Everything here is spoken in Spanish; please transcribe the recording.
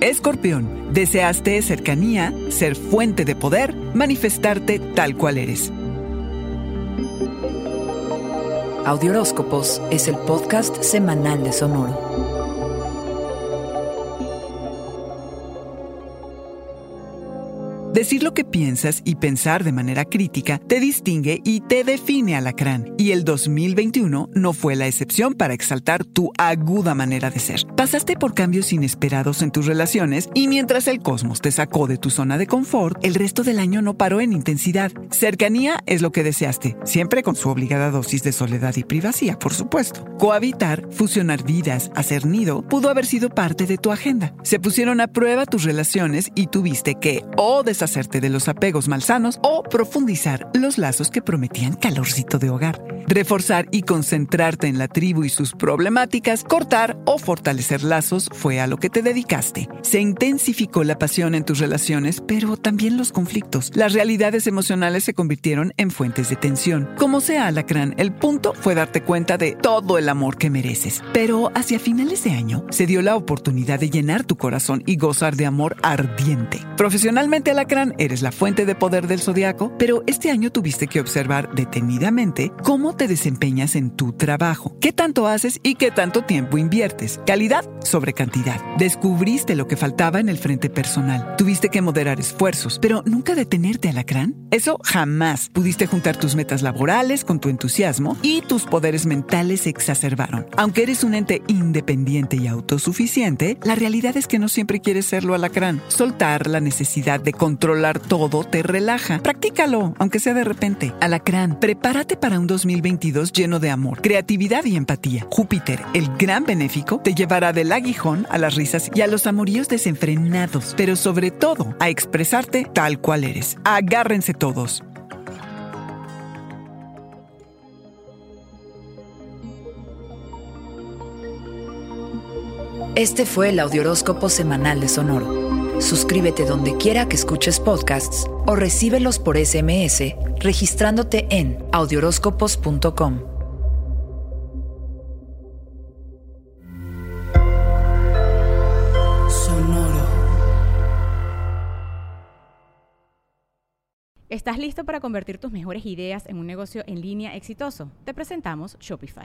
Escorpión, deseaste cercanía, ser fuente de poder, manifestarte tal cual eres. Audioróscopos es el podcast semanal de Sonoro. Decir lo que piensas y pensar de manera crítica te distingue y te define alacrán. Y el 2021 no fue la excepción para exaltar tu aguda manera de ser. Pasaste por cambios inesperados en tus relaciones y mientras el cosmos te sacó de tu zona de confort, el resto del año no paró en intensidad. Cercanía es lo que deseaste, siempre con su obligada dosis de soledad y privacidad, por supuesto. Cohabitar, fusionar vidas, hacer nido, pudo haber sido parte de tu agenda. Se pusieron a prueba tus relaciones y tuviste que o hacerte de los apegos malsanos o profundizar los lazos que prometían calorcito de hogar. Reforzar y concentrarte en la tribu y sus problemáticas, cortar o fortalecer lazos fue a lo que te dedicaste. Se intensificó la pasión en tus relaciones, pero también los conflictos. Las realidades emocionales se convirtieron en fuentes de tensión. Como sea, Alacrán, el punto fue darte cuenta de todo el amor que mereces. Pero hacia finales de año se dio la oportunidad de llenar tu corazón y gozar de amor ardiente. Profesionalmente, Alacrán eres la fuente de poder del zodiaco, pero este año tuviste que observar detenidamente cómo te desempeñas en tu trabajo, qué tanto haces y qué tanto tiempo inviertes. Calidad sobre cantidad. Descubriste lo que faltaba en el frente personal. Tuviste que moderar esfuerzos, pero nunca detenerte, alacrán. Eso jamás. Pudiste juntar tus metas laborales con tu entusiasmo y tus poderes mentales se exacerbaron. Aunque eres un ente independiente y autosuficiente, la realidad es que no siempre quieres serlo, alacrán. Soltar la necesidad de control controlar todo te relaja. Practícalo, aunque sea de repente. Alacrán, prepárate para un 2022 lleno de amor, creatividad y empatía. Júpiter, el gran benéfico, te llevará del aguijón a las risas y a los amoríos desenfrenados, pero sobre todo a expresarte tal cual eres. Agárrense todos. Este fue el Audioróscopo Semanal de Sonoro. Suscríbete donde quiera que escuches podcasts o recíbelos por SMS registrándote en audioróscopos.com. Sonoro. ¿Estás listo para convertir tus mejores ideas en un negocio en línea exitoso? Te presentamos Shopify.